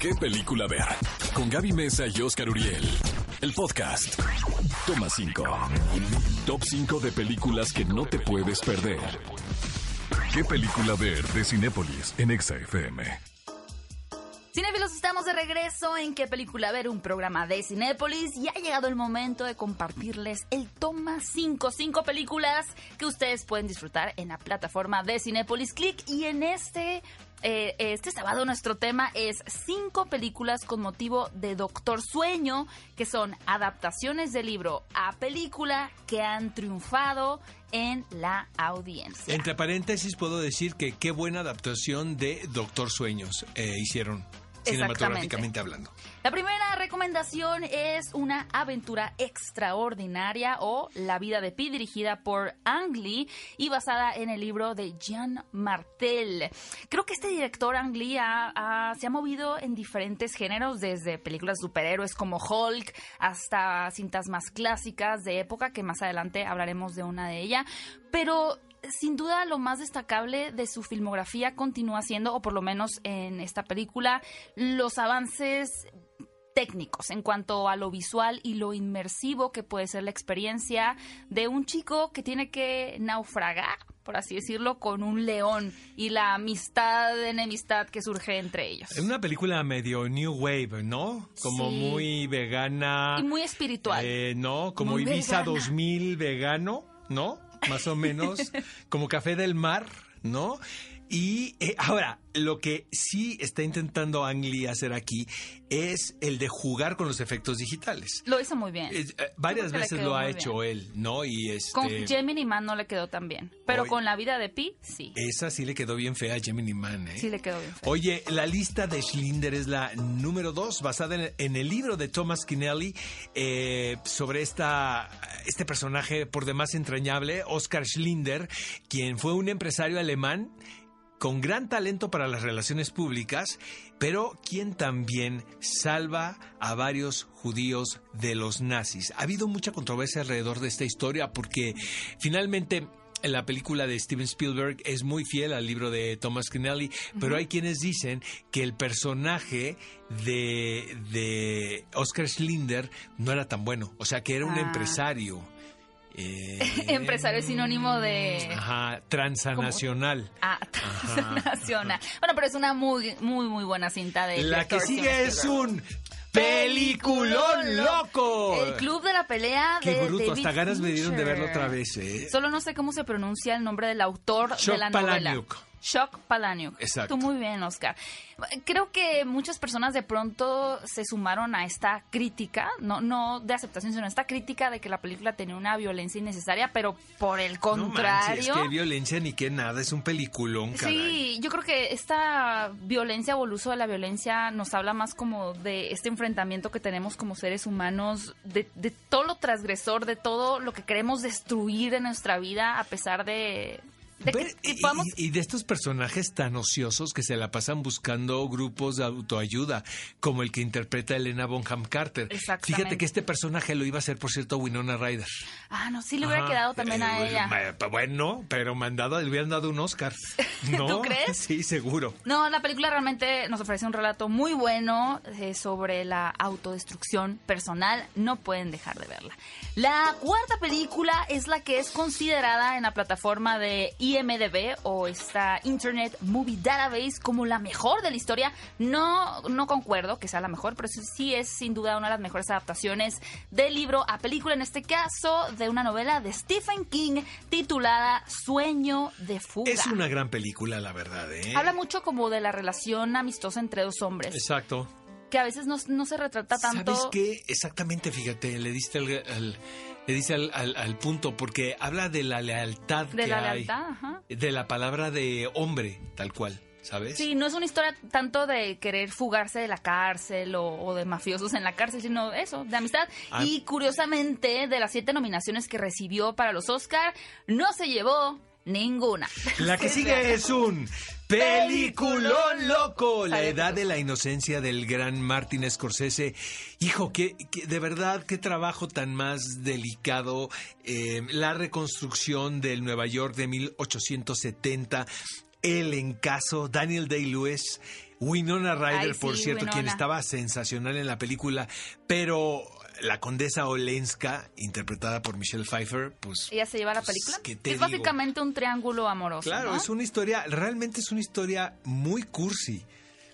¿Qué película ver? Con Gaby Mesa y Oscar Uriel. El podcast. Toma 5. Top 5 de películas que no te puedes perder. ¿Qué película ver de Cinépolis en Exa FM? Cinéfilos, estamos de regreso en qué película ver, un programa de Cinépolis y ha llegado el momento de compartirles el toma 5, 5 películas que ustedes pueden disfrutar en la plataforma de Cinépolis Click y en este eh, este sábado nuestro tema es cinco películas con motivo de Doctor Sueño, que son adaptaciones del libro a película que han triunfado en la audiencia. Entre paréntesis puedo decir que qué buena adaptación de Doctor Sueños eh, hicieron cinematográficamente hablando. La primera recomendación es una aventura extraordinaria o La vida de Pi dirigida por Ang Lee y basada en el libro de Jean Martel. Creo que este director Ang Lee se ha movido en diferentes géneros, desde películas de superhéroes como Hulk hasta cintas más clásicas de época, que más adelante hablaremos de una de ellas. Pero sin duda lo más destacable de su filmografía continúa siendo, o por lo menos en esta película, los avances técnicos en cuanto a lo visual y lo inmersivo que puede ser la experiencia de un chico que tiene que naufragar, por así decirlo, con un león y la amistad, enemistad que surge entre ellos. Es una película medio New Wave, ¿no? Como muy vegana. Y muy espiritual. Eh, ¿No? Como Ibiza 2000 vegano, ¿no? Más o menos, como café del mar, ¿no? Y eh, ahora, lo que sí está intentando Ang Lee hacer aquí es el de jugar con los efectos digitales. Lo hizo muy bien. Eh, varias veces lo ha hecho él, ¿no? Y este... Con Gemini Man no le quedó tan bien, pero con la vida de Pi, sí. Esa sí le quedó bien fea a Gemini Man, ¿eh? Sí le quedó bien fea. Oye, la lista de Schlinder es la número dos, basada en, el libro de Thomas Kinelli eh, sobre esta, este personaje por demás entrañable, Oscar Schlinder, quien fue un empresario alemán con gran talento para las relaciones públicas, pero quien también salva a varios judíos de los nazis. Ha habido mucha controversia alrededor de esta historia porque finalmente la película de Steven Spielberg es muy fiel al libro de Thomas Kennelly, pero hay quienes dicen que el personaje de, de Oscar Schlinder no era tan bueno, o sea que era un ah. empresario eh, Empresario sinónimo de... Ajá, transnacional. Ah, transnacional. Bueno, pero es una muy, muy, muy buena cinta de... La que sigue es un... ¡Peliculón loco! El club de la pelea Qué de bruto, hasta ganas me dieron de verlo otra vez, ¿eh? Solo no sé cómo se pronuncia el nombre del autor de la novela. Shock Palaniuk. Exacto. Tú muy bien, Oscar. Creo que muchas personas de pronto se sumaron a esta crítica, no, no de aceptación, sino a esta crítica de que la película tenía una violencia innecesaria, pero por el contrario. No que violencia ni que nada, es un peliculón, caray. Sí, yo creo que esta violencia o el uso de la violencia nos habla más como de este enfrentamiento que tenemos como seres humanos, de, de todo lo transgresor, de todo lo que queremos destruir en nuestra vida, a pesar de y, de estos personajes tan ociosos que se la pasan buscando grupos de autoayuda, como el que interpreta Elena Bonham Carter. Fíjate que este personaje lo iba a ser, por cierto, Winona Ryder. Ah, no, sí le hubiera quedado también a eh, ella. Bueno, pero mandado, le hubieran dado un Oscar. ¿No? ¿Tú crees? Sí, seguro. No, la película realmente nos ofrece un relato muy bueno eh, sobre la autodestrucción personal. No pueden dejar de verla. La cuarta película es la que es considerada en la plataforma de IMDB o esta Internet Movie Database como la mejor de la historia. No, no concuerdo que sea la mejor, pero sí es sin duda una de las mejores adaptaciones del libro a película, en este caso de una novela de Stephen King titulada Sueño de fuga. Es una gran película, la verdad. ¿eh? Habla mucho como de la relación amistosa entre dos hombres. Exacto que a veces no, se retrata tanto. ¿Sabes qué? Exactamente, fíjate, le diste al, le dice al, punto, porque habla de la lealtad de la lealtad, Ajá. de la palabra de hombre, tal cual. ¿Sabes? Sí, no es una historia tanto de querer fugarse de la cárcel o, de mafiosos en la cárcel, sino eso, de amistad. Ah. Y curiosamente, de las siete nominaciones que recibió para los Oscar, no se llevó ninguna. La que sigue es un Peliculón loco, la edad de la inocencia del gran Martin Scorsese. Hijo, que, de verdad, qué trabajo tan más delicado. Eh, la reconstrucción del Nueva York de 1870, el encaso, Daniel Day-Lewis. Winona Ryder, Ay, por cierto, quien estaba sensacional en la película, pero la condesa Olenska, interpretada por Michelle Pfeiffer, pues... Ella se lleva la pues, película. ¿qué te es digo? básicamente un triángulo amoroso. Claro, ¿no? es una historia, realmente es una historia muy cursi.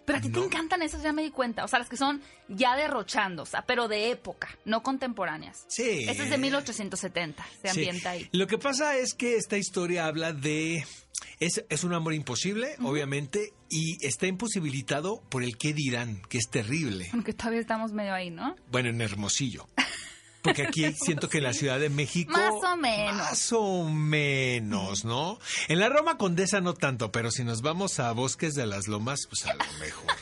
Pero a ti No. te encantan esas, ya me di cuenta. O sea, las que son ya derrochando, o sea, pero de época, no contemporáneas. Sí. Esta es de 1870, se Sí. ambienta ahí. Lo que pasa es que esta historia habla de... Es, es un amor imposible, obviamente, y está imposibilitado por el qué dirán, que es terrible. Aunque todavía estamos medio ahí, ¿no? Bueno, en Hermosillo. Porque aquí siento que en la Ciudad de México... Más o menos. Más o menos, ¿no? En la Roma Condesa no tanto, pero si nos vamos a Bosques de las Lomas, pues a lo mejor.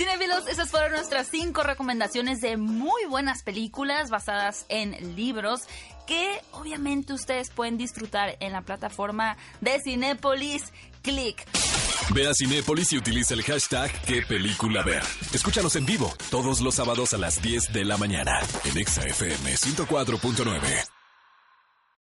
Cinefilos, esas fueron nuestras cinco recomendaciones de muy buenas películas basadas en libros que obviamente ustedes pueden disfrutar en la plataforma de Cinépolis Click. Ve a Cinépolis y utiliza el hashtag qué película ver. Escúchanos en vivo todos los sábados a las 10 de la mañana en Exa FM 104.9.